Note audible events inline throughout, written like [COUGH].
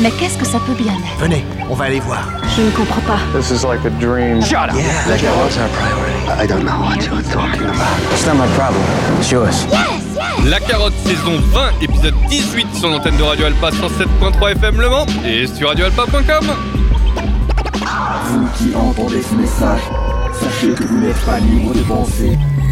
Mais qu'est-ce que ça peut bien être? Venez, on va aller voir. Je ne comprends pas. This is like a dream. Shut up. Yeah, la carotte, our priority. I don't know what you're talking about. It's not my problem. It's yours. La Carotte saison 20, épisode 18 sur l'antenne de Radio Alpa 107.3 FM Le Mans et sur radioalpa.com. Vous qui entendez ce message, sachez que vous n'êtes pas libre de penser,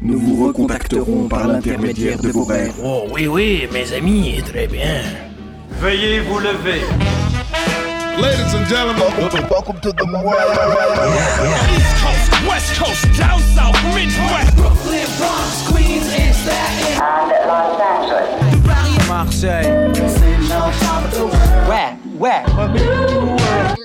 Nous vous recontacterons par l'intermédiaire de vos rêves. Oh oui, oui, mes amis, très bien. Veuillez vous lever. Ladies and gentlemen, welcome, to the world. East Coast, West Coast, down south, Midwest. Brooklyn, Bronx, Queens, and Staten and Los Angeles. Marseille, Saint-Jean, Salvador. Where? Where?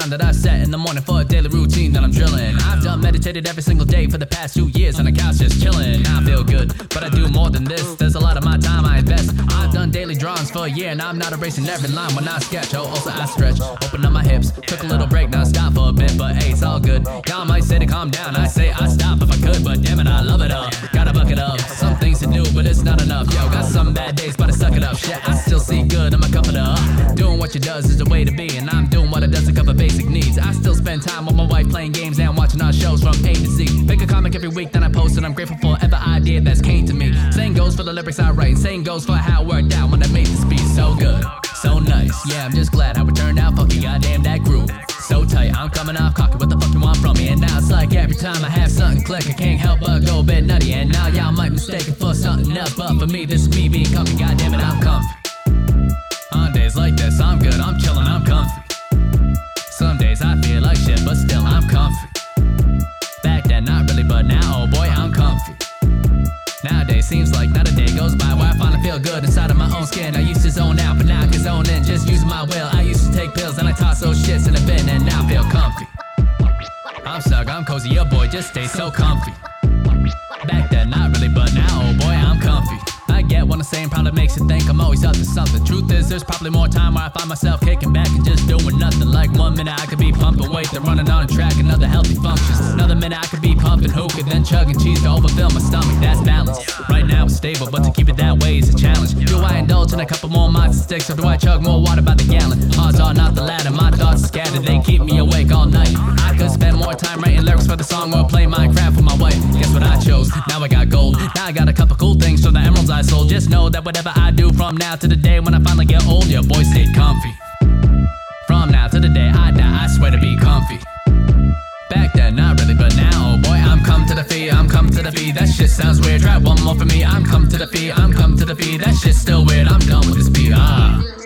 Time that I set in the morning for a daily routine that I'm drilling. I've done meditated every single day for the past two years on the couch just chilling. I feel good, but I do more than this. There's a lot of my time I invest. I've done daily drawings for a year and I'm not erasing every line when I sketch. Oh, also I stretch, open up my hips, took a little break, now stop for a bit, but hey, it's all good. Y'all might say to calm down, I say I stop if I could, but damn it, I love it up. Gotta buck it up. Some things to do, but it's not enough. Yo, got some bad days, but I suck it up. Shit, I still see good, I'm a comforter. Doing what you does is the way to be, and I'm doing what it does to cover basic needs. I still spend time with my wife playing games and watching our shows from A to Z. Make a comic every week, then I post it. I'm grateful for every idea that's came to me. Same goes for the lyrics I write, same goes for how it when I made this beat so good, so nice. Yeah, I'm just glad how it turned out. Fucking goddamn that groove. So tight, I'm coming off cocky. What the fuck you want from me? And now it's like every time I have something click, I can't help but go a bit nutty. And now y'all might mistake it for something else, but for me, this is me being comfy. Goddamn it, I'm comfy. On days like this, I'm good, I'm chilling, I'm comfy. Some days I feel like shit, but still I'm comfy. Back then, not really, but now, oh boy, I'm comfy. Nowadays, seems like not a day goes by where I finally feel good inside of my own skin. I used to zone out, but now I can zone in, just using my will. I used to take pills and I toss those shits in the bin, and now I feel comfy. I'm stuck, I'm cozy, your boy just stays so comfy. Back then, not really, but now, I get what I'm saying, probably makes you think I'm always up to something. Truth is, there's probably more time where I find myself kicking back and just doing nothing. Like one minute I could be pumping weight, then running on a track, another healthy functions. Another minute I could be pumping hookah, then chugging cheese to overfill my stomach. That's balance. Right now it's stable, but to keep it that way is a challenge. Do I indulge in a couple more monster sticks, or do I chug more water by the gallon? Odds are not the latter. My thoughts scattered, they keep me awake all night. I could spend more time writing lyrics for the song or play Minecraft with my wife. Guess what I chose? Now I got gold. Now I got a couple cool things from the emeralds I sold. Just know that whatever I do from now to the day when I finally get old, your boy stay comfy. From now to the day I die, I swear to be comfy. Back then, not really, but now, oh boy, I'm come to the fee, I'm come to the fee. That shit sounds weird. Try one more for me. I'm come to the fee, I'm come to the fee. That shit's still weird. I'm done with this beat. Ah.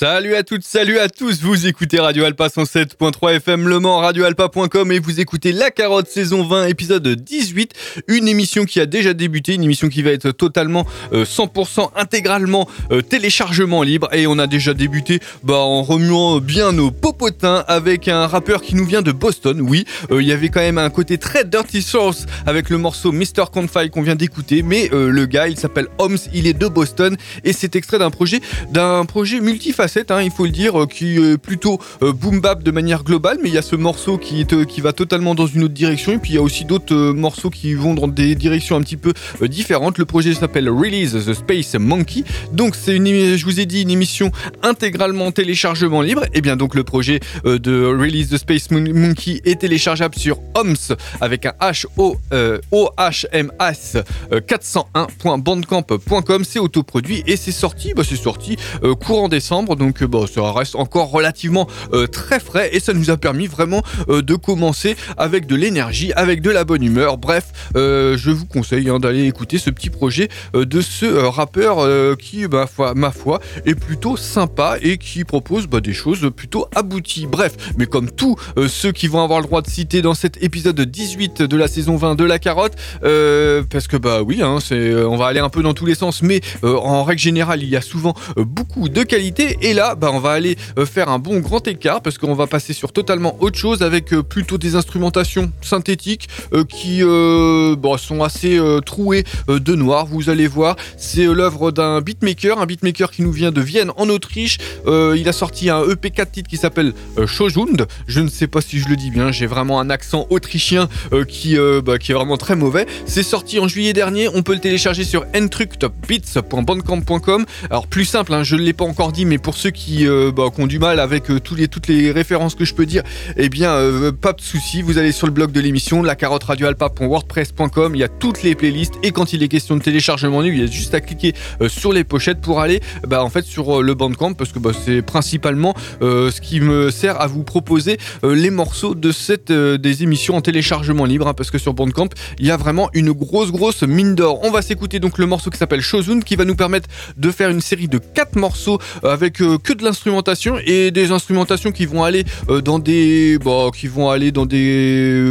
Salut à toutes, salut à tous, vous écoutez Radio Alpa 107.3 FM Le Mans, radioalpa.com et vous écoutez La Carotte saison 20 épisode 18, une émission qui a déjà débuté, une émission qui va être totalement euh, 100% intégralement euh, téléchargement libre. Et on a déjà débuté bah, en remuant bien nos popotins avec un rappeur qui nous vient de Boston, oui, euh, il y avait quand même un côté très Dirty Source avec le morceau Mr. Confide qu'on vient d'écouter, mais euh, le gars il s'appelle Holmes, il est de Boston et c'est extrait d'un projet, d'un projet multifacette Hein, il faut le dire, qui est plutôt euh, boom bap de manière globale, mais il y a ce morceau qui, est, qui va totalement dans une autre direction, et puis il y a aussi d'autres euh, morceaux qui vont dans des directions un petit peu euh, différentes. Le projet s'appelle Release the Space Monkey, donc c'est une, je vous ai dit, une émission intégralement téléchargement libre, et bien donc le projet de Release the Space Monkey est téléchargeable sur OMS avec un H O H M S 401.bandcamp.com, c'est autoproduit et c'est sorti, bah c'est sorti courant décembre donc bon, ça reste encore relativement très frais et ça nous a permis vraiment de commencer avec de l'énergie, avec de la bonne humeur. Bref, je vous conseille hein, d'aller écouter ce petit projet de ce rappeur qui, bah, ma foi, est plutôt sympa et qui propose bah, des choses plutôt abouties. Bref, mais comme tous ceux qui vont avoir le droit de citer dans cet épisode 18 de la saison 20 de la carotte, parce que bah oui, hein, on va aller un peu dans tous les sens, mais en règle générale, il y a souvent beaucoup de qualité. Et là, bah, on va aller faire un bon grand écart parce qu'on va passer sur totalement autre chose avec plutôt des instrumentations synthétiques qui bon, sont assez trouées de noir. Vous allez voir, c'est l'œuvre d'un beatmaker, un beatmaker qui nous vient de Vienne en Autriche. il a sorti un EP 4 titres qui s'appelle Shojund. Je ne sais pas si je le dis bien, j'ai vraiment un accent autrichien qui, bah, qui est vraiment très mauvais. C'est sorti en juillet dernier, on peut le télécharger sur entructopbeats.bandcamp.com. Alors plus simple, hein, je ne l'ai pas encore dit, mais pour ceux qui, bah, ont du mal avec tous les, toutes les références que je peux dire, eh bien pas de souci, vous allez sur le blog de l'émission, la carotte radioalpa.wordpress.com, il y a toutes les playlists. Et quand il est question de téléchargement libre, il y a juste à cliquer sur les pochettes pour aller bah, en fait sur le Bandcamp parce que bah, c'est principalement ce qui me sert à vous proposer les morceaux de cette des émissions en téléchargement libre hein, parce que sur Bandcamp il y a vraiment une grosse grosse mine d'or. On va s'écouter donc le morceau qui s'appelle Shozun qui va nous permettre de faire une série de quatre morceaux avec que de l'instrumentation et des instrumentations qui vont aller dans des bah, qui vont aller dans des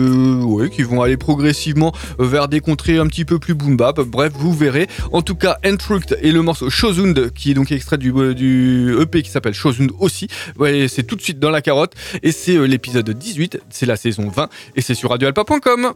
ouais, qui vont aller progressivement vers des contrées un petit peu plus boom bap. Bref, vous verrez. En tout cas, Entruct et le morceau Shozund qui est donc extrait du, du EP qui s'appelle Shozund aussi. Ouais, c'est tout de suite dans la carotte et c'est l'épisode 18, c'est la saison 20 et c'est sur radioalpa.com.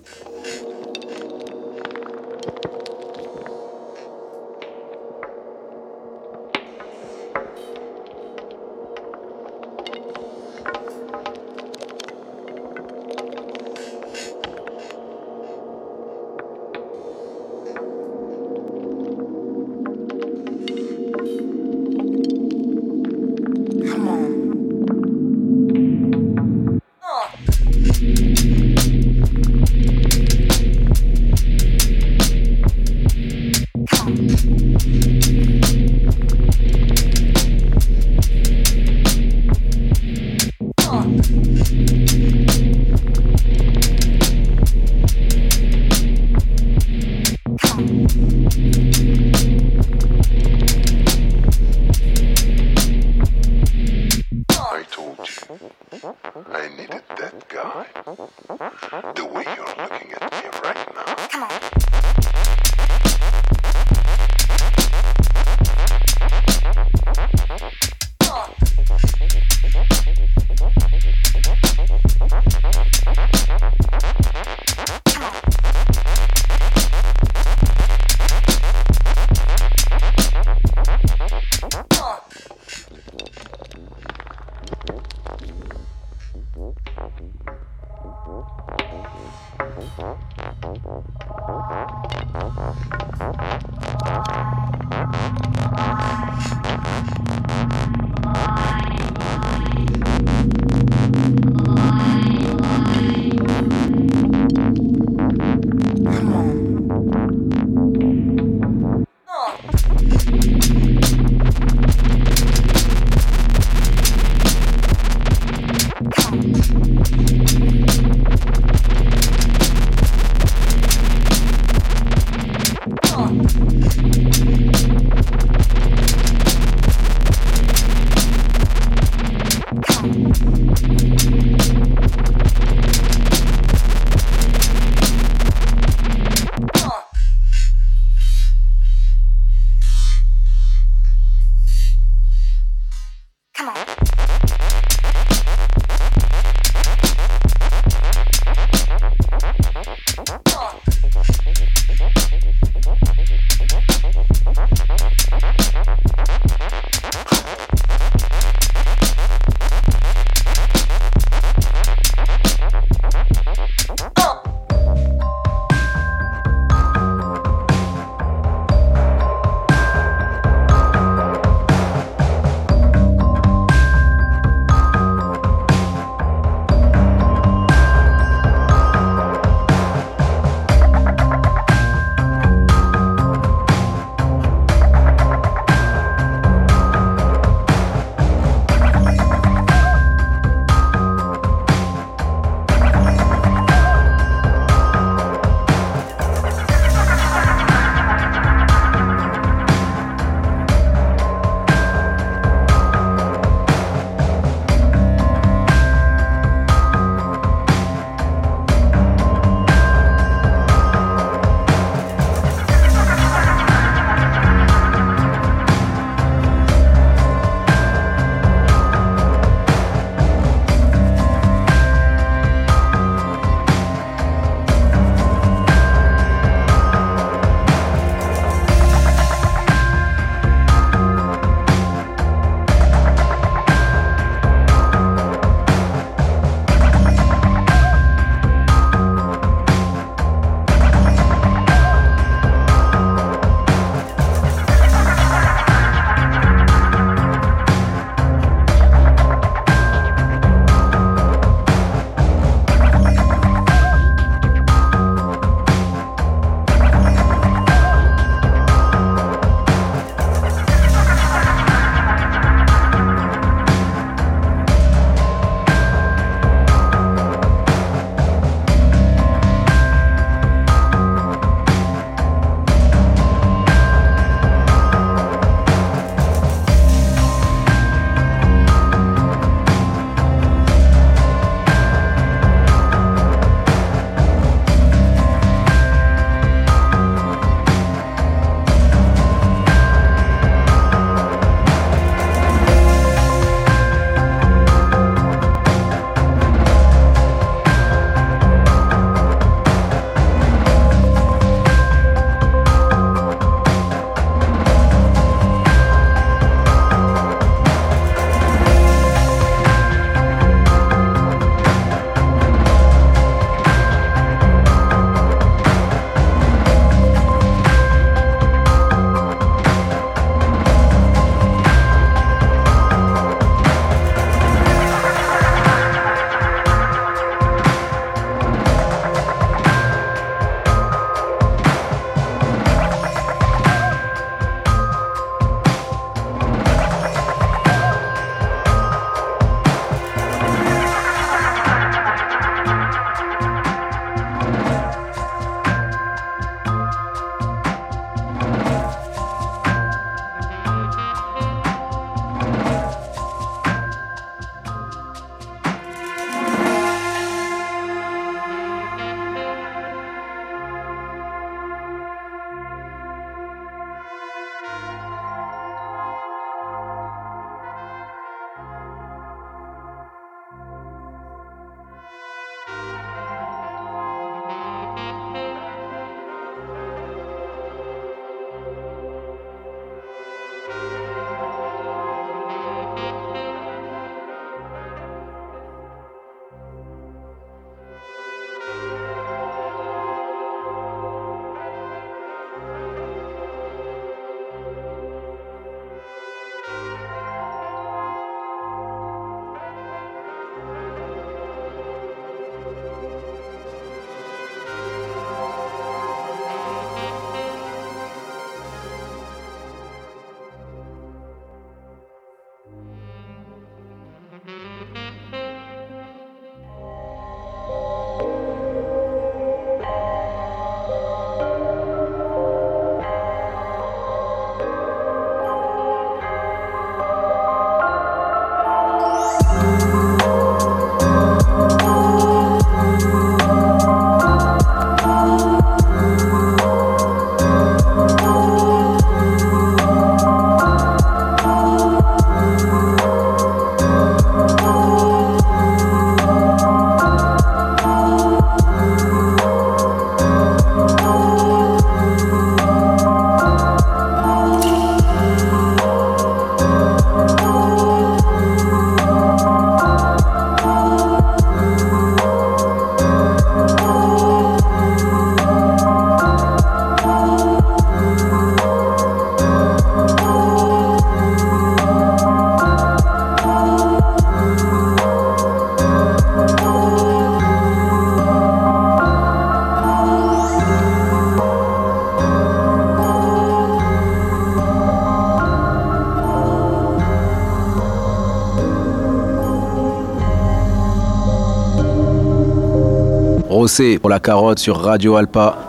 Pour la carotte sur Radio Alpa.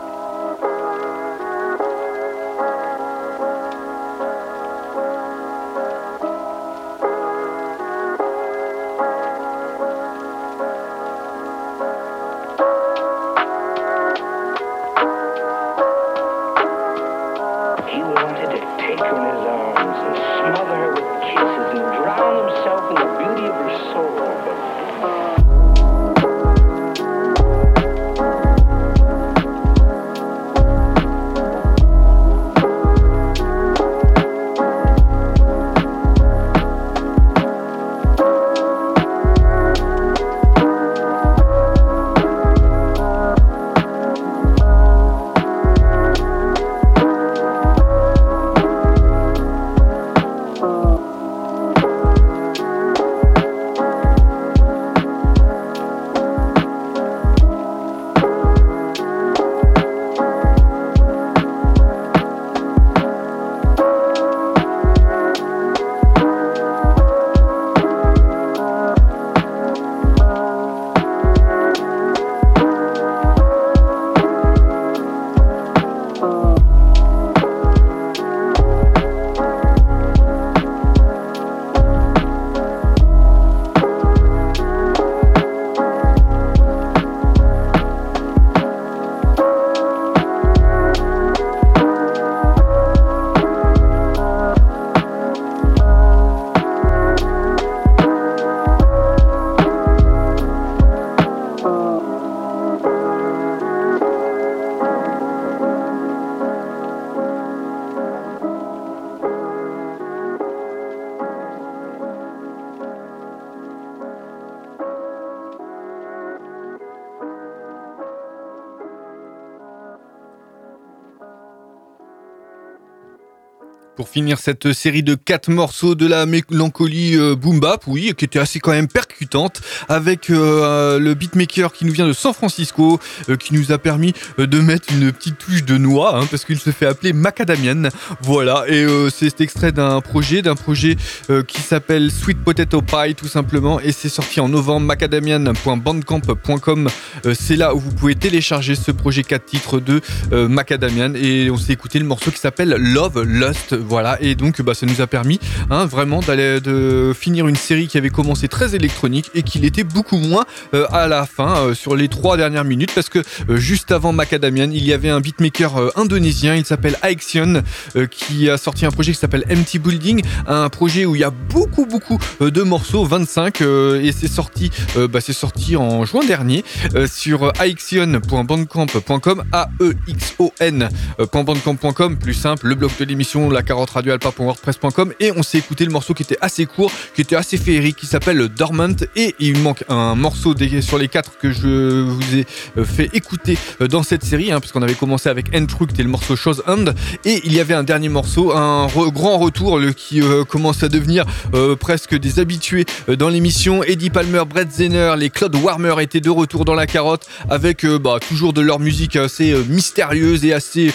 Finir cette série de quatre morceaux de la mélancolie euh, boom bap, oui, qui était assez quand même percutante, avec euh, le beatmaker qui nous vient de San Francisco, euh, qui nous a permis euh, de mettre une petite touche de noix, hein, parce qu'il se fait appeler Macadamian. Voilà, et c'est extrait d'un projet, d'un projet qui s'appelle Sweet Potato Pie, tout simplement, et c'est sorti en novembre. Macadamian.bandcamp.com, c'est là où vous pouvez télécharger ce projet 4 titres de Macadamian, et on s'est écouté le morceau qui s'appelle Love Lust. Voilà, et donc bah, ça nous a permis hein, vraiment d'aller de finir une série qui avait commencé très électronique et qui l'était beaucoup moins euh, à la fin euh, sur les trois dernières minutes parce que euh, juste avant Macadamian, il y avait un beatmaker indonésien, il s'appelle Aexion, euh, qui a sorti un projet qui s'appelle Empty Building, un projet où il y a beaucoup beaucoup de morceaux, 25 euh, et c'est sorti bah, c'est sorti en juin dernier sur aexion.bandcamp.com a e x o n.bandcamp.com plus simple, le blog de l'émission la carotte radioalpa.wordpress.com et on s'est écouté le morceau qui était assez court, qui était assez féerique, qui s'appelle Dormant. Et il manque un morceau sur les quatre que je vous ai euh, fait écouter euh, dans cette série, hein, puisqu'on avait commencé avec Entruct et le morceau Chose Hand et il y avait un dernier morceau, un grand retour le, qui euh, commence à devenir presque des habitués dans l'émission. Eddie Palmer, Brett Zenner, les Claude Warmer étaient de retour dans la carotte avec bah, toujours de leur musique assez mystérieuse et assez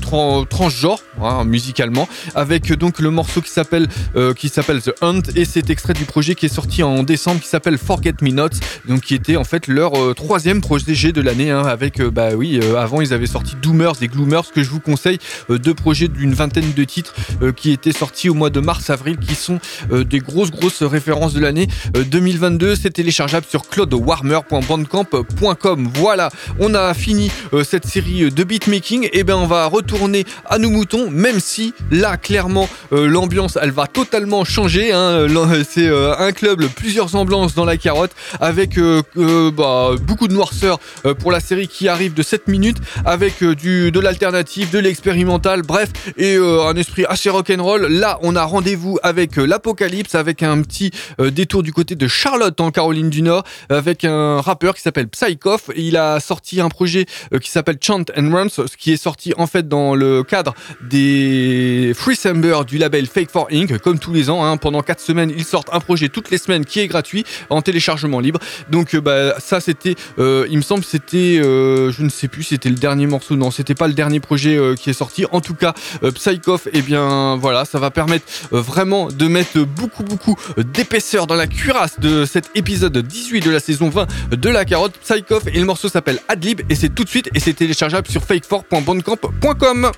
tran- transgenre hein, musicalement, avec euh, donc le morceau qui s'appelle euh, qui s'appelle The Hunt. Et c'est extrait du projet qui est sorti en décembre qui s'appelle Forget Me Not, donc qui était en fait leur euh, troisième projet de l'année hein, avec bah oui avant ils avaient sorti Doomers et Gloomers que je vous conseille deux projets d'une vingtaine de titres qui étaient sortis au mois de mars avril qui sont des grosses grosses références de l'année euh, 2022 c'est téléchargeable sur claudewarmer.bandcamp.com voilà on a fini cette série de beatmaking. Et ben on va retourner à nos moutons même si clairement, euh, l'ambiance, elle va totalement changer. Hein. Euh, c'est euh, un club, plusieurs ambulances dans la carotte, avec bah, beaucoup de noirceur pour la série qui arrive de 7 minutes, avec du, de l'alternative, de l'expérimental, bref, et un esprit assez rock'n'roll. Là, on a rendez-vous avec l'apocalypse, avec un petit détour du côté de Charlotte en Caroline du Nord, avec un rappeur qui s'appelle Psychoff. Il a sorti un projet qui s'appelle Chant and Runs, ce qui est sorti en fait dans le cadre des Chris Amber du label Fake 4 Inc. Comme tous les ans, hein, pendant 4 semaines, ils sortent un projet toutes les semaines qui est gratuit en téléchargement libre. Donc euh, bah, ça c'était, euh, il me semble c'était, euh, je ne sais plus, c'était le dernier morceau, non, c'était pas le dernier projet qui est sorti. En tout cas, Psychoff, et eh bien voilà, ça va permettre vraiment de mettre beaucoup beaucoup d'épaisseur dans la cuirasse de cet épisode 18 de la saison 20 de la carotte Psychoff et le morceau s'appelle Adlib et c'est tout de suite et c'est téléchargeable sur fake4.bandcamp.com.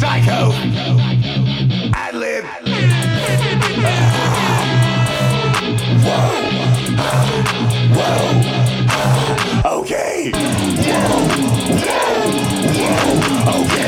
Psycho Okay. Whoa, whoa, whoa, okay.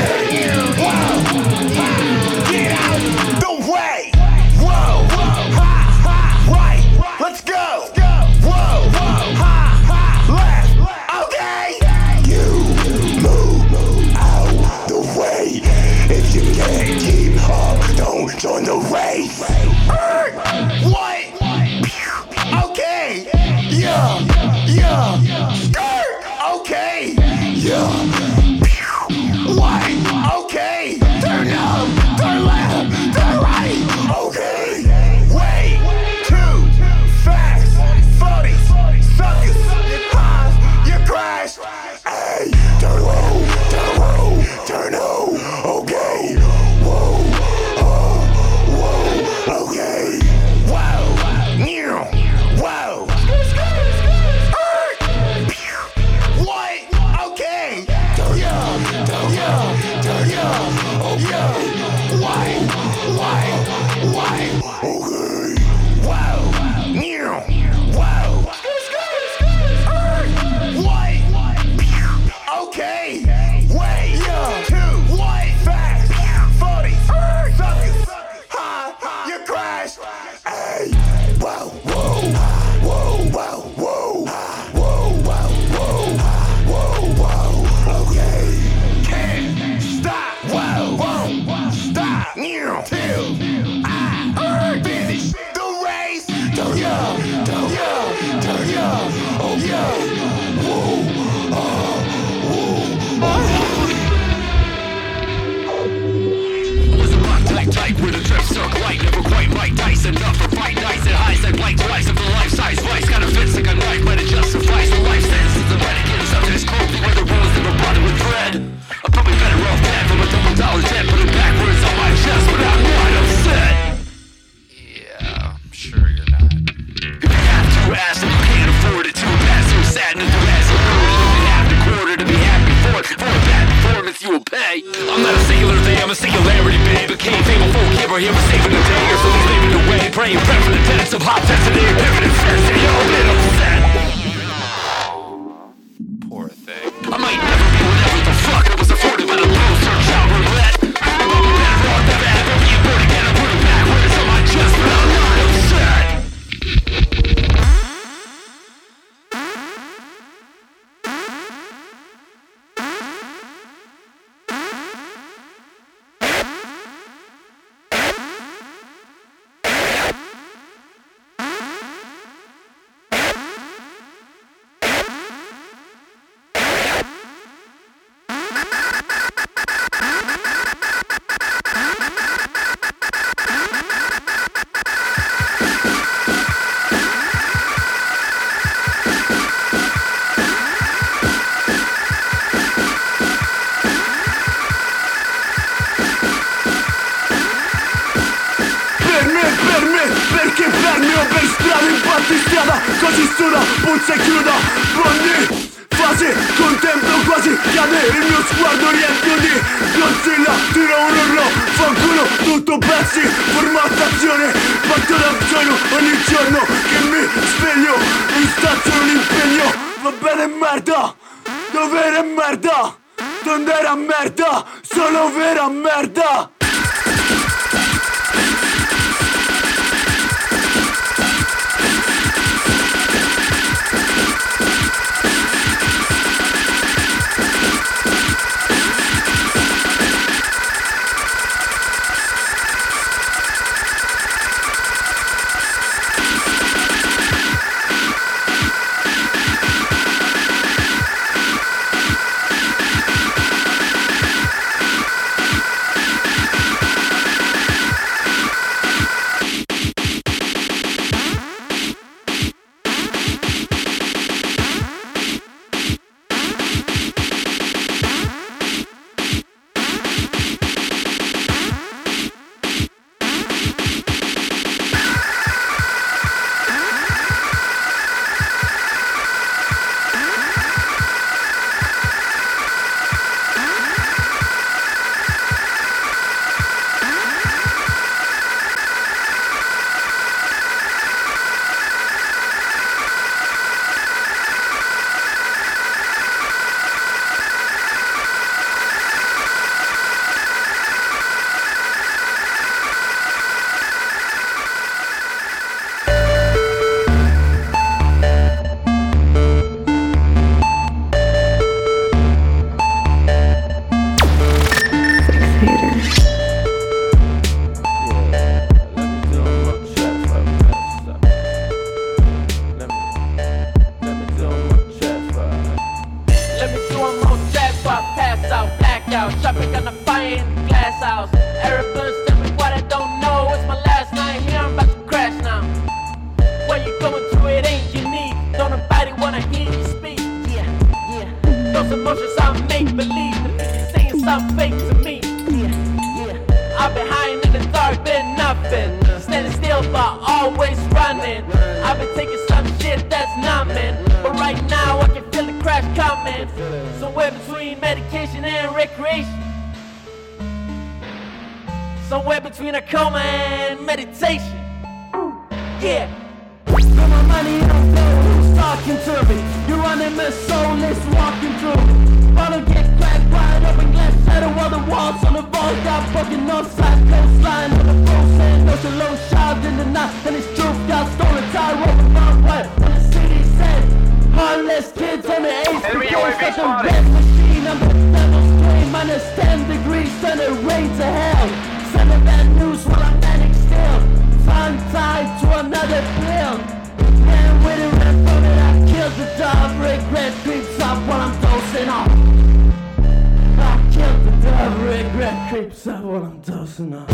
While I'm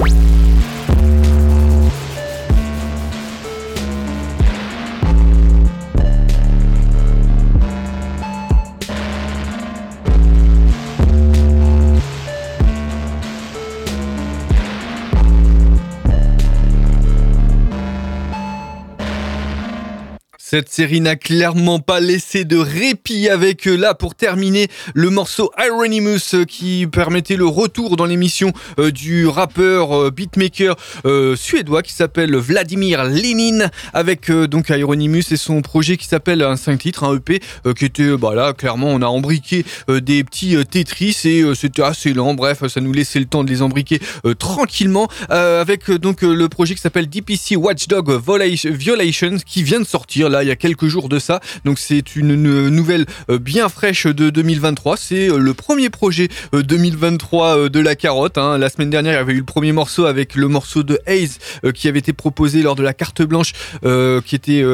Cette série n'a clairement pas laissé de répit avec là pour terminer le morceau Ironimus euh, qui permettait le retour dans l'émission euh, du rappeur euh, beatmaker suédois qui s'appelle Vladimir Lenin avec donc Ironimus et son projet qui s'appelle un 5 titres un EP qui était bah là clairement on a embriqué des petits Tetris et c'était assez lent. Bref ça nous laissait le temps de les embriquer tranquillement avec donc le projet qui s'appelle DPC Watchdog Violation Violations qui vient de sortir là il y a quelques jours de ça. Donc c'est une, nouvelle euh, bien fraîche de 2023 c'est euh, le premier projet euh, 2023 euh, de la carotte hein. la semaine dernière il y avait eu le premier morceau avec le morceau de euh, qui avait été proposé lors de la carte blanche qui était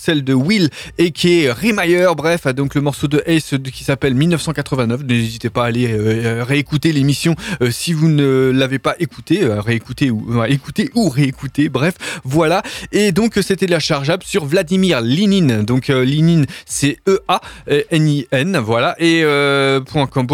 celle de Will et qui est Remayer bref ah, donc le morceau de euh, qui s'appelle 1989 n'hésitez pas à aller réécouter l'émission si vous ne l'avez pas écouté réécouter ou écouter ou réécouter. Bref voilà. Et donc c'était la chargeable sur Vladimir Linin. Donc euh, Linin c'est E A N I N voilà. Et euh, .com,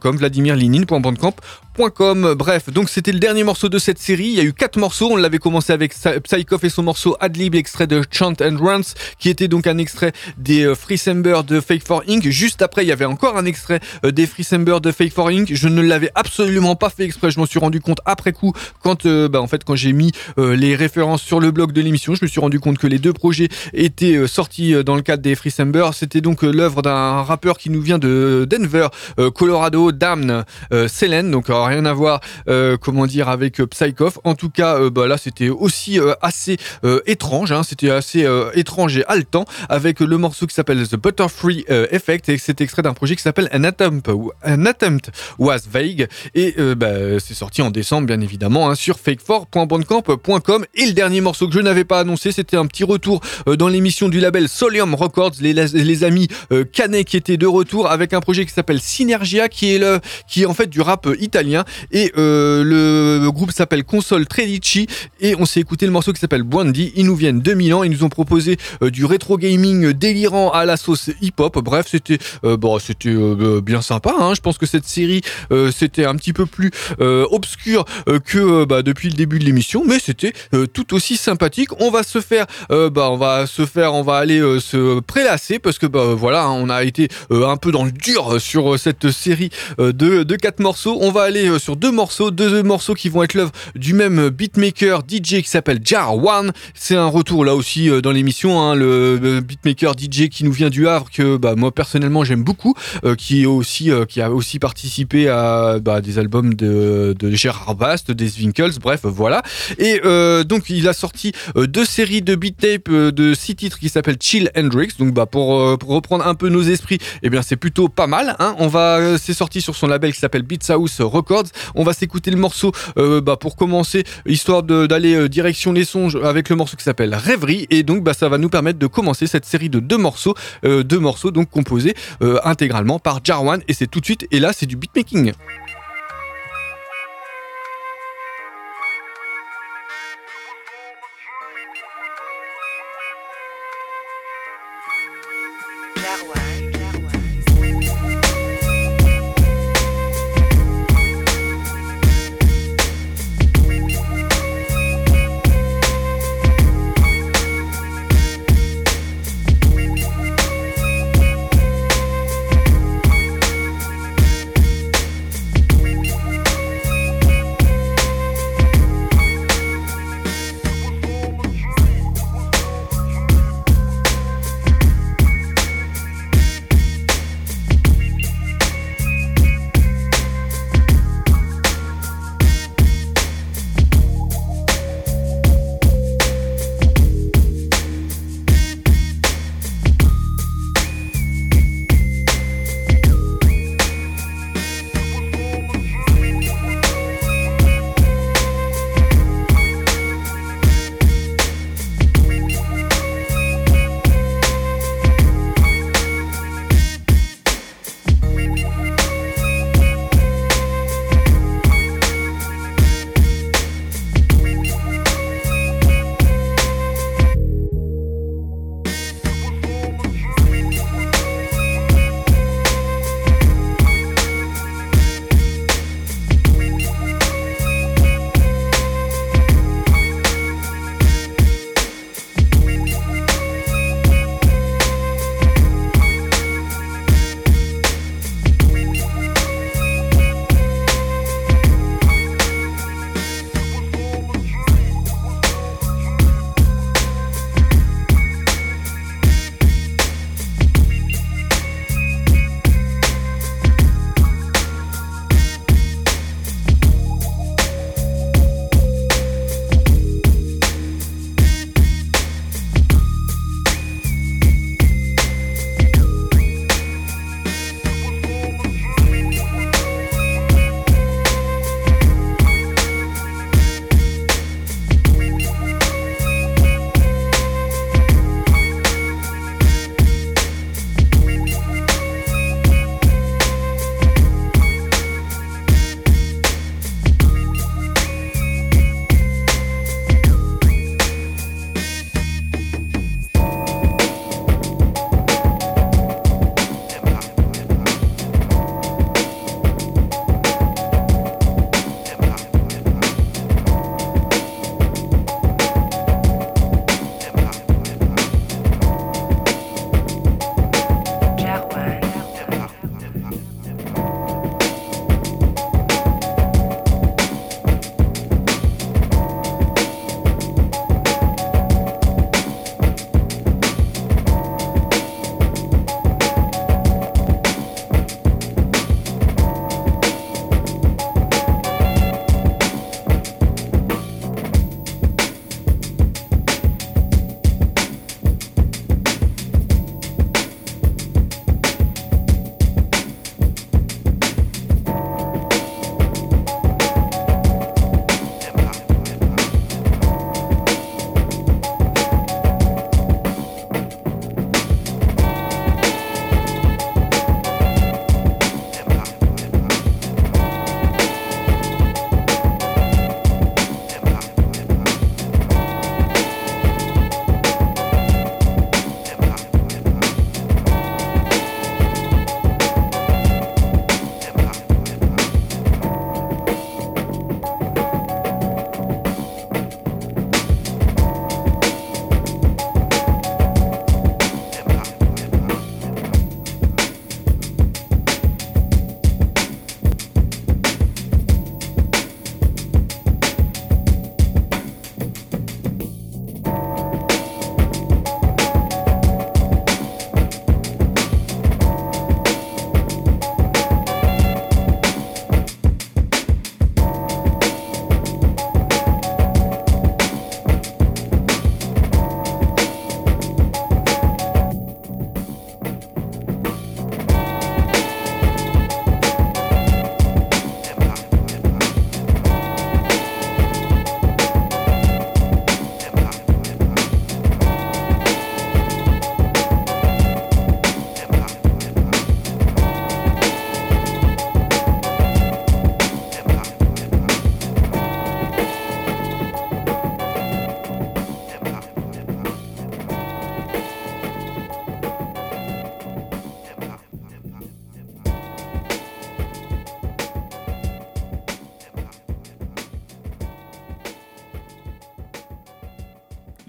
.com, Vladimir Linin.bandcamp Bref, donc c'était le dernier morceau de cette série. Il y a eu quatre morceaux. On l'avait commencé avec Psychoff et son morceau Adlib, extrait de Chant and Runs, qui était donc un extrait des euh, Freesember de Fake for Inc. Juste après, il y avait encore un extrait euh, des Freesember de Fake for Inc. Je ne l'avais absolument pas fait exprès. Je m'en suis rendu compte après coup, quand, euh, bah, en fait, quand j'ai mis les références sur le blog de l'émission, je me suis rendu compte que les deux projets étaient sortis dans le cadre des Freesember. C'était donc l'œuvre d'un rappeur qui nous vient de Denver, Colorado, Damn Selen. Donc rien à voir, euh, comment dire, avec euh, Psychoff. En tout cas, euh, bah, là, c'était aussi assez étrange. hein. C'était assez étrange et haletant avec le morceau qui s'appelle The Butterfree Effect et c'est extrait d'un projet qui s'appelle An Attempt, An Attempt Was Vague et bah, c'est sorti en décembre, bien évidemment, hein, sur fake4.bandcamp.com. Et le dernier morceau que je n'avais pas annoncé, c'était un petit retour dans l'émission du label Solium Records, les, les amis Canet qui étaient de retour avec un projet qui s'appelle Synergia, qui est le, qui est en fait du rap euh, italien. Et euh, le groupe s'appelle Console Tredici. Et on s'est écouté le morceau qui s'appelle Buandi. Ils nous viennent de Milan. Ils nous ont proposé euh, du rétro gaming délirant à la sauce hip-hop. Bref, c'était euh, bon, c'était euh, bien sympa. hein. Je pense que cette série, c'était un petit peu plus obscur que bah, depuis le début de l'émission, mais c'était tout aussi sympathique. On va se faire, bah, on va se faire, on va aller se prélasser parce que bah, voilà, hein, on a été un peu dans le dur sur cette série de, de quatre morceaux. On va aller euh, sur deux morceaux, deux morceaux qui vont être l'œuvre du même beatmaker DJ qui s'appelle Jar One. C'est un retour là aussi euh, dans l'émission, hein, le, le beatmaker DJ qui nous vient du Havre que bah, moi personnellement j'aime beaucoup, euh, qui est aussi euh, qui a aussi participé à bah, des albums de, de Gérard Bast, des Winkles, bref voilà. Et euh, donc il a sorti euh, deux séries de beat tape euh, de six titres qui s'appellent Chill Hendrix. Donc bah pour, euh, reprendre un peu nos esprits, eh bien c'est plutôt pas mal. Hein. On va euh, c'est sorti sur son label qui s'appelle Beats House Records. On va s'écouter le morceau euh, bah, pour commencer, histoire d'aller euh, direction les songes avec le morceau qui s'appelle Rêverie. Et donc bah, ça va nous permettre de commencer cette série de deux morceaux, euh, deux morceaux donc composés intégralement par Jarwan. Et c'est tout de suite. Et là c'est du beatmaking.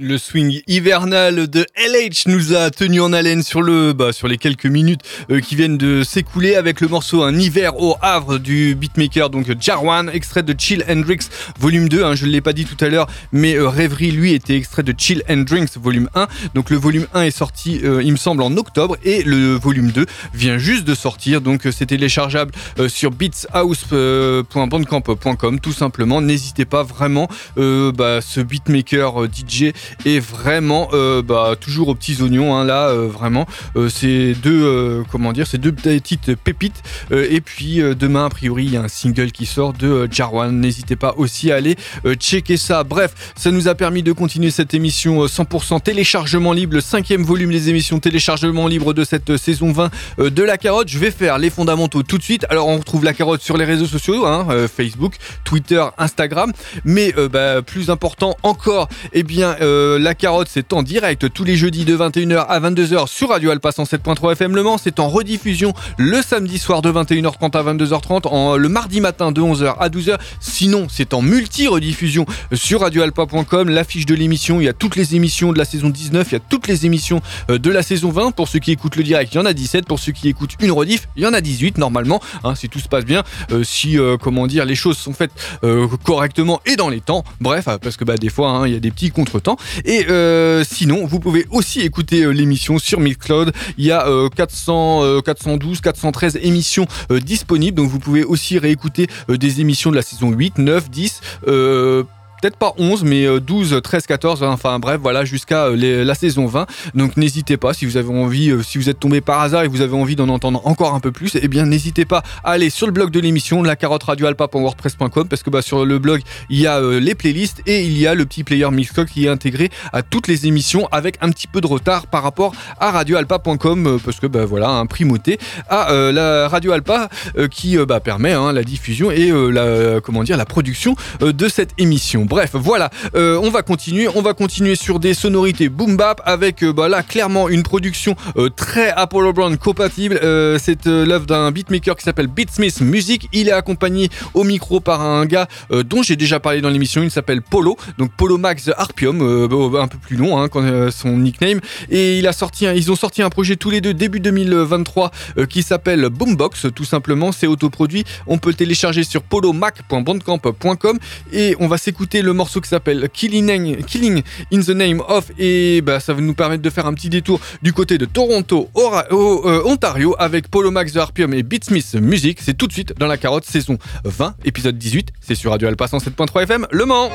Le swing hivernal de LH nous a tenu en haleine sur le bah, sur les quelques minutes euh, qui viennent de s'écouler avec le morceau Un hiver au Havre du beatmaker donc Jarwan, extrait de Chill Hendrix volume 2, hein, je ne l'ai pas dit tout à l'heure, mais euh, Rêverie lui était extrait de Chill Hendrix volume 1. Donc le volume 1 est sorti euh, il me semble en octobre et le volume 2 vient juste de sortir donc euh, c'est téléchargeable sur beatshouse.bandcamp.com tout simplement. N'hésitez pas vraiment bah, ce beatmaker DJ est vraiment euh, bah, toujours aux petits oignons hein, là euh, vraiment euh, c'est deux comment dire c'est deux petites pépites. Et puis demain a priori il y a un single qui sort de Jarwan. N'hésitez pas aussi à aller checker ça. Bref ça nous a permis de continuer cette émission euh, 100% téléchargement libre le cinquième volume des émissions téléchargement libre de cette saison 20 euh, de la carotte. Je vais faire les fondamentaux tout de suite. Alors on retrouve la carotte sur les réseaux sociaux hein, Facebook Twitter Instagram. Mais bah, plus important encore eh bien la carotte c'est en direct tous les jeudis de 21h à 22h sur Radio Alpa 107.3 FM Le Mans. C'est en rediffusion le samedi soir de 21h30 à 22h30 en, le mardi matin de 11h à 12h sinon c'est en multi-rediffusion sur radioalpa.com l'affiche de l'émission il y a toutes les émissions de la saison 19 il y a toutes les émissions euh, de la saison 20 pour ceux qui écoutent le direct il y en a 17 pour ceux qui écoutent une rediff il y en a 18 normalement hein, si tout se passe bien. Euh, si euh, comment dire les choses sont faites euh, correctement et dans les temps. Bref euh, parce que bah des fois hein, il y a des petits contretemps et euh, sinon vous pouvez aussi écouter euh, l'émission sur Mixcloud. Il y a euh, 400 euh, 412 413 émissions euh, disponibles. Donc vous pouvez aussi réécouter euh, des émissions de la saison 8 9 10 euh, peut-être pas 11 mais euh, 12 13 14 enfin bref voilà jusqu'à euh, la saison 20 donc n'hésitez pas si vous avez envie euh, si vous êtes tombé par hasard et vous avez envie d'en entendre encore un peu plus eh bien n'hésitez pas à aller sur le blog de l'émission la carotte radio alpa.wordpress.com parce que bah, sur le blog il y a euh, les playlists et il y a le petit player Mixcloud qui est intégré à toutes les émissions avec un petit peu de retard par rapport à radioalpa.com euh, parce que bah, voilà un primauté à la radio alpa qui bah, permet hein, la diffusion et la comment dire la production de cette émission bref voilà. Euh, on va continuer. On va continuer sur des sonorités boom bap avec euh, bah, là clairement une production euh, très Apollo Brown compatible. C'est l'œuvre d'un beatmaker qui s'appelle Beatsmith Music. Il est accompagné au micro par un gars dont j'ai déjà parlé dans l'émission. Il s'appelle Polo. Donc Polo Max Harpium un peu plus long hein, son nickname. Et ils ont sorti un projet tous les deux début 2023 euh, qui s'appelle Boombox tout simplement. C'est autoproduit. On peut télécharger sur polomac.bandcamp.com et on va s'écouter le morceau qui s'appelle Killing, Killing in the Name of et bah, ça va nous permettre de faire un petit détour du côté de Toronto, au- euh, Ontario avec Polo Max de Harpium et Beatsmith Music. C'est tout de suite dans la carotte saison 20, épisode 18. C'est sur Radio Alpa 107.3 FM, Le Mans.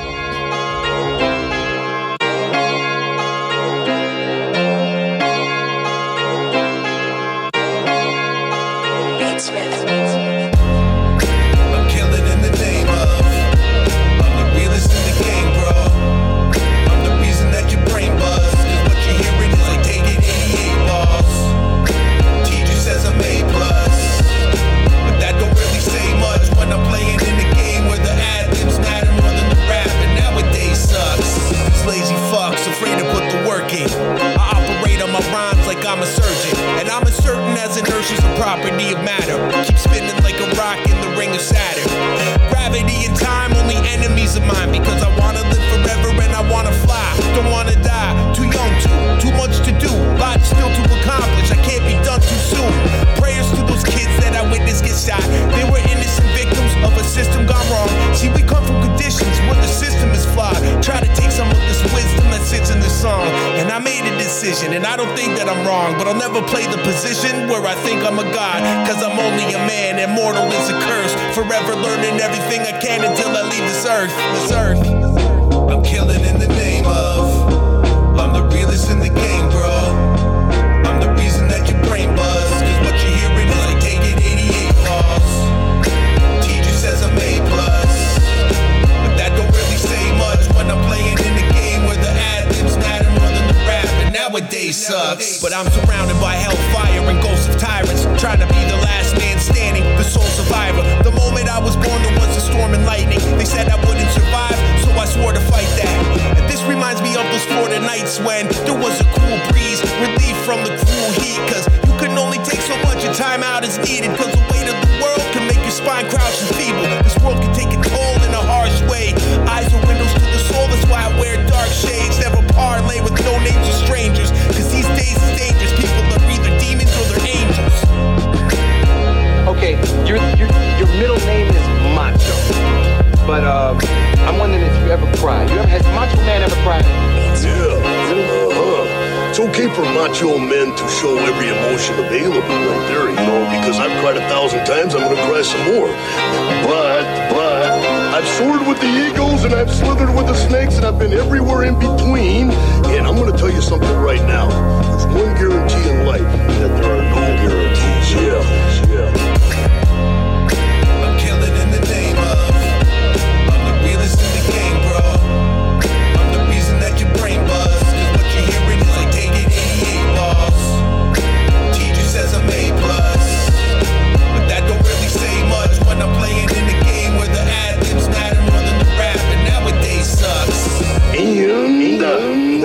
For macho men to show every emotion available right there, you know, because I've cried a thousand times, I'm gonna cry some more. But, but, I've soared with the eagles and I've slithered with the snakes and I've been everywhere in between. And I'm gonna tell you something right now. There's one guarantee in life, that there are no guarantees. Yeah, yeah.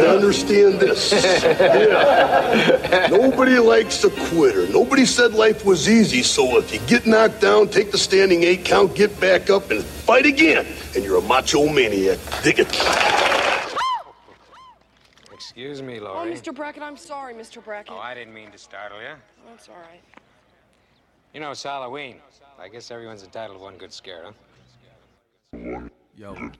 Uh, understand this. yeah. Nobody likes a quitter. Nobody said life was easy, so if you get knocked down, take the standing eight count, get back up, and fight again. And you're a macho maniac. Dig it. Excuse me, Oh, Mr. Brackett, I'm sorry, Mr. Brackett. Oh, I didn't mean to startle you. That's all right. You know, it's Halloween. I guess everyone's entitled to one good scare, huh? One Yo.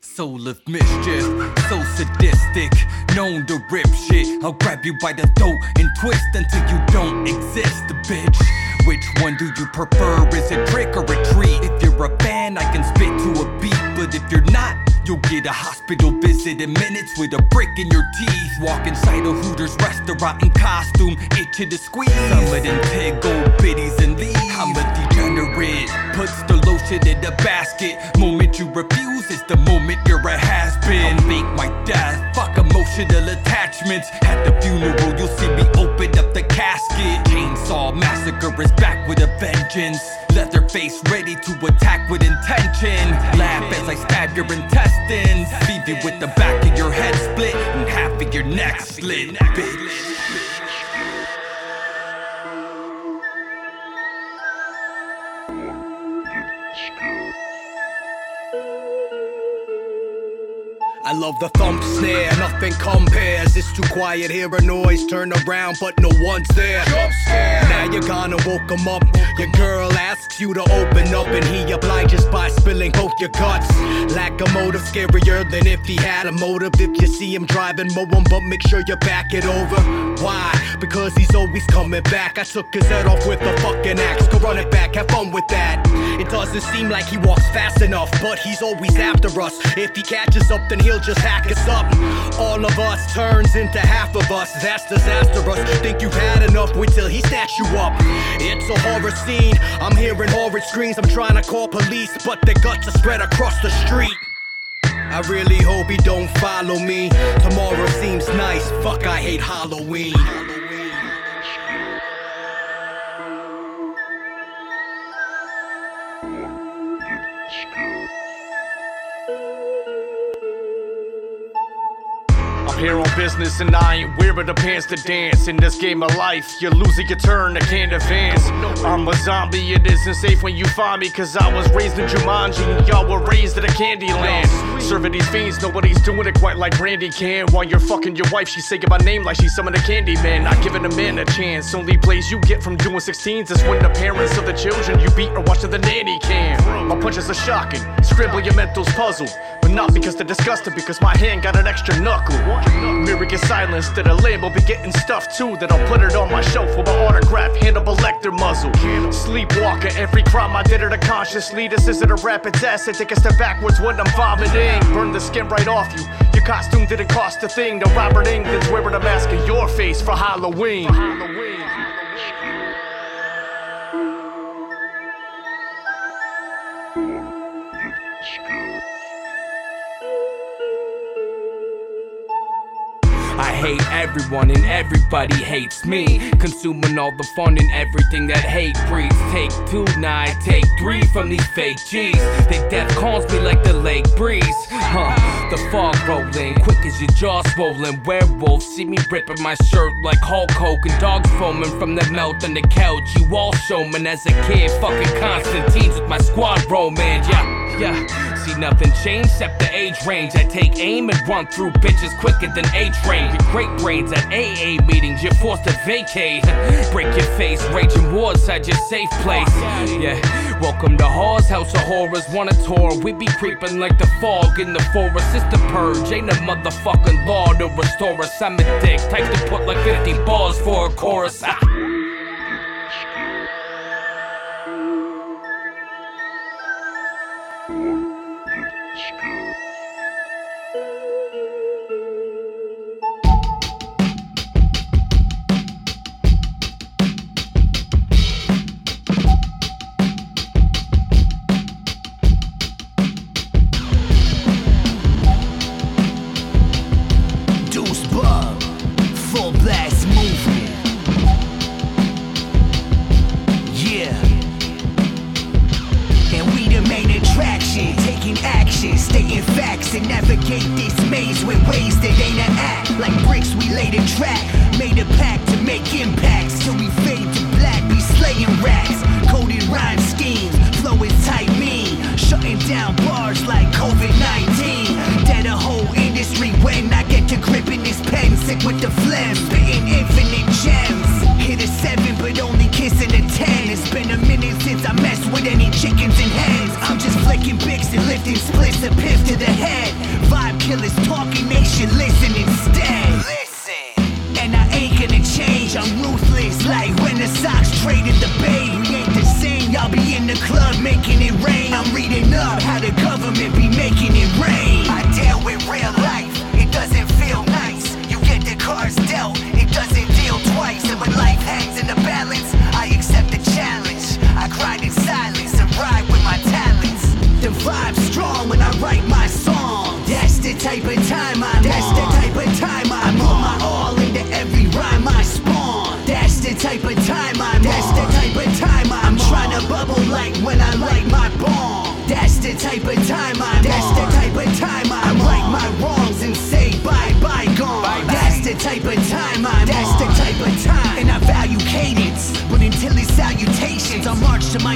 Soul of mischief, so sadistic, known to rip shit. I'll grab you by the throat and twist until you don't exist, bitch. Which one do you prefer? Is it trick or a treat? If you're a fan, I can spit to a beat, but if you're not, You'll get a hospital visit in minutes with a brick in your teeth. Walk inside a Hooters restaurant in costume, itch to squeeze. Some of them pig old biddies and leave. I'm a degenerate. Puts the lotion in the basket. Moment you refuse is the moment emotional attachments. At the funeral, you'll see me open up the casket. Chainsaw massacre is back with a vengeance. Leatherface ready to attack with intention. Laugh as I stab your intestines. Leave you with the back of your head split and half of your neck slit, bitch. I love the thump snare, nothing compares. It's too quiet, hear a noise, turn around, but no one's there. Now you're gonna woke him up. Your girl asks you to open up, and he obliges by spilling both your guts. Lack of motive, scarier than if he had a motive. If you see him driving, mow him, but make sure you back it over. Why? Because he's always coming back. I took his head off with a fucking axe. Go run it back, have fun with that. It doesn't seem like he walks fast enough, but he's always after us. If he catches up, then he'll just hack us up. All of us turns into half of us. That's disastrous. Think you've had enough? Wait till he snatch you up. It's a horror scene. I'm hearing horrid screams. I'm trying to call police, but their guts are spread across the street. I really hope he don't follow me. Tomorrow seems nice. Fuck, I hate Halloween. Here on business and I ain't wearing the pants to dance. In this game of life, you're losing your turn, I can't advance. I'm a zombie, it isn't safe when you find me, cause I was raised in Jumanji and y'all were raised in a candy land. Serving these fiends, nobody's doing it quite like Randy can. While you're fucking your wife, she's saying my name like she's some of the candy man. Not giving a man a chance. Only place you get from doing 16s is when the parents of the children you beat are watching the nanny cam. My punches are shocking, scribble your mentals puzzled. But not because they're disgusted, because my hand got an extra knuckle. Mirror get silenced, that a label be getting stuff too. That I'll put it on my shelf with my autograph, Hannibal Lecter muzzle. Sleepwalker, every crime I did it unconsciously. This isn't a rapid it's acid. Take a step backwards when I'm vomiting. Burn the skin right off you. Your costume didn't cost a thing. No Robert England's wearing a mask of your face for Halloween. I hate everyone and everybody hates me. Consuming all the fun and everything that hate breeds. Take two, nine, take three from these fake G's. They death calls me like the lake breeze. Huh, the fog rolling, quick as your jaw swollen. Werewolves see me ripping my shirt like Hulk Hogan. Dogs foaming from the melt on the couch. You all showman as a kid, fucking Constantines with my squad roman. Yeah, yeah. Nothing change except the age range. I take aim and run through bitches quicker than A train. Your great brains at AA meetings, you're forced to vacate. [LAUGHS] Break your face, raging wars at your safe place. Yeah, Welcome to Hawes, House of Horrors. Want a tour? We be creeping like the fog in the forest. It's the purge, ain't a motherfucking law to restore us. I'm a dick, type to put like 50 balls for a chorus. Ah.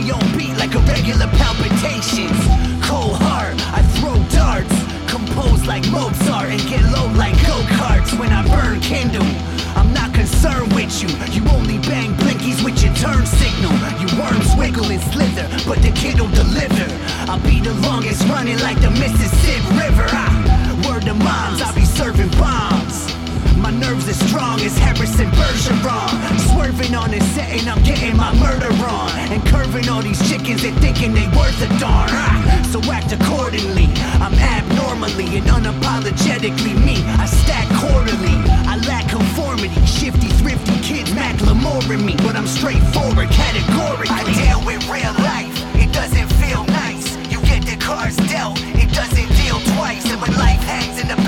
My own beat like a regular palpitations. Cold heart, I throw darts, compose like Mozart and get low like go-karts when I burn kindle. I'm not concerned with you. You only bang blinkies with your turn signal. You worms wiggle and slither, but the kid'll deliver. I'll be the longest running like the Mississippi River. Ah, word to moms, I'll be serving bombs. My nerves as strong as Harrison Bergeron. Swerving on and I'm getting my murder on. And curving all these chickens and thinking they worth a darn. Ah, so act accordingly. I'm abnormally and unapologetically me. I stack quarterly. I lack conformity. Shifty, thrifty kids, Macklemore in me. But I'm straightforward, categorically. I deal with real life. It doesn't feel nice. You get the cards dealt. It doesn't deal twice. And when life hangs in the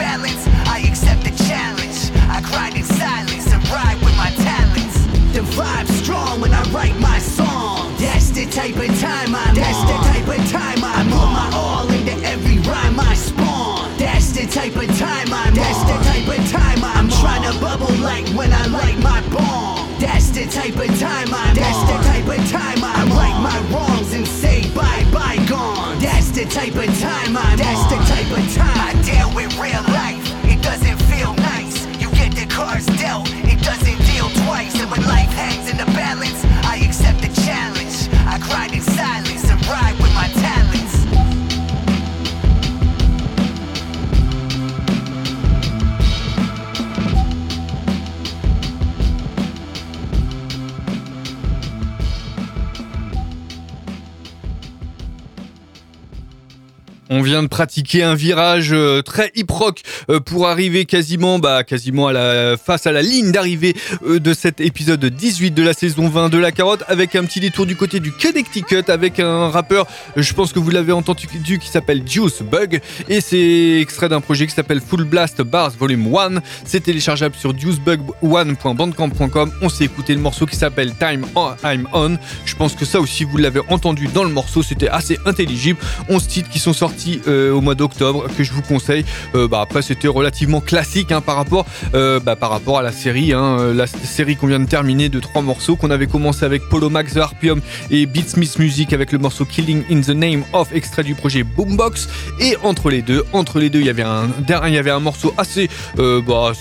The vibe's strong when I write my song. That's the type of time I'm That's the type of time I'm I put my all into every rhyme I spawn. That's the type of time I'm That's the type of time I'm trying to bubble like when I light my bomb. That's the type of time I'm That's the type of time I'm I right my wrongs and say bye bye gone. That's the type of time I'm That's the type of time I deal with real life. It doesn't feel nice. You get the cards dealt. It doesn't deal twice. And when life the balance, I accept the challenge. I grind in On vient de pratiquer un virage euh, très hip rock euh, pour arriver quasiment, bah, quasiment à la face à la ligne d'arrivée euh, de cet épisode 18 de la saison 20 de la carotte avec un petit détour du côté du Connecticut avec un rappeur, je pense que vous l'avez entendu, qui s'appelle Juice Bug et c'est extrait d'un projet qui s'appelle Full Blast Bars Volume 1. C'est téléchargeable sur juicebug1.bandcamp.com. On s'est écouté le morceau qui s'appelle Time on, I'm On. Je pense que ça aussi vous l'avez entendu dans le morceau, c'était assez intelligible. 11 titres qui sont sortis euh, au mois d'octobre que je vous conseille. Euh, bah, après, c'était relativement classique hein, par, rapport, euh, bah, par rapport à la série. hein, la série qu'on vient de terminer de trois morceaux qu'on avait commencé avec Polo Max The Harpium et Beatsmith Music avec le morceau Killing in the Name of, extrait du projet Boombox. Et entre les deux, entre les deux, il y avait un, il y avait un morceau assez, bah,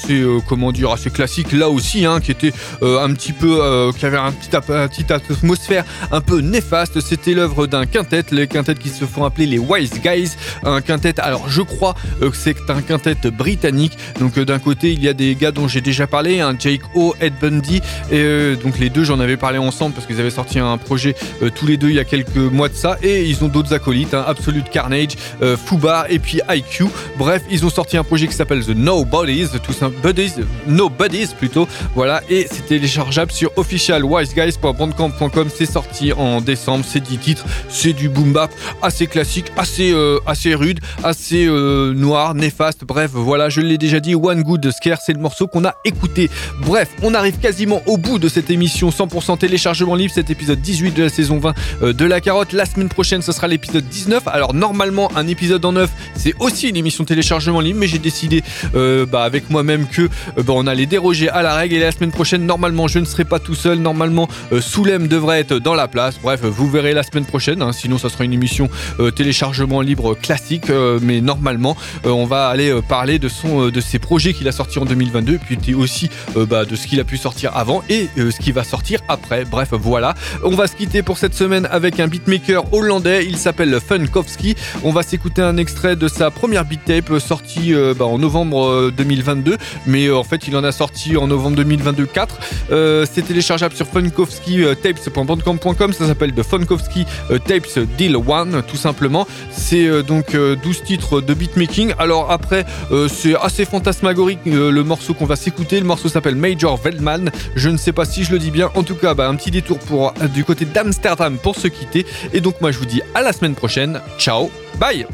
comment dire, assez classique là aussi, hein, qui était un petit peu, qui avait un petit, atmosphère un peu néfaste. C'était l'œuvre d'un quintet, les quintets qui se font appeler les Wise Guys. Un quintet, alors je crois euh, que c'est un quintet britannique. Donc euh, d'un côté, il y a des gars dont j'ai déjà parlé, un Jake O, Ed Bundy. Et euh, donc les deux, j'en avais parlé ensemble parce qu'ils avaient sorti un projet tous les deux il y a quelques mois de ça. Et ils ont d'autres acolytes, hein, Absolute Carnage, euh, Fubar et puis IQ. Bref, ils ont sorti un projet qui s'appelle The Nobodies, tout simple, Buddies, Nobodies plutôt. Voilà, et c'est téléchargeable sur officialwiseguys.bandcamp.com. C'est sorti en décembre, c'est 10 titres, c'est du boom bap assez classique, assez, euh, assez rude, assez euh, noir, néfaste. Bref, voilà, je l'ai déjà dit, One Good Scare, c'est le morceau qu'on a écouté. Bref, on arrive quasiment au bout de cette émission 100% téléchargement libre, cet épisode 18 de la saison 20 euh, de la carotte. La semaine prochaine, ce sera l'épisode 19. Alors normalement, un épisode en 9, c'est aussi une émission téléchargement libre, mais j'ai décidé euh, bah, avec moi-même que bah, on allait déroger à la règle. Et la semaine prochaine, normalement, je ne serai pas tout seul. Normalement, Soulem devrait être dans la place. Bref, vous verrez la semaine prochaine. hein. sinon, ça sera une émission téléchargement libre classique. euh, mais normalement, euh, on va aller euh, parler de son, de ses projets qu'il a sortis en 2022, puis aussi bah, de ce qu'il a pu sortir avant et ce qui va sortir après. Bref, voilà. On va se quitter pour cette semaine avec un beatmaker hollandais. Il s'appelle Funkowski. On va s'écouter un extrait de sa première beat tape sortie bah, en novembre euh, 2022, mais en fait, il en a sorti en novembre 2022 4. Euh, c'est téléchargeable sur Funkowski tapes.bandcamp.com. Ça s'appelle The Funkowski Tapes Deal One, tout simplement. C'est euh, donc euh, 12 titres de beatmaking. Alors après, euh, c'est assez fantasmagorique euh, le morceau qu'on va s'écouter. Le morceau s'appelle Major Veldman. Je ne sais pas si je le dis bien. En tout cas, bah, un petit détour euh, du côté d'Amsterdam pour se quitter. Et donc moi, je vous dis à la semaine prochaine. Ciao, bye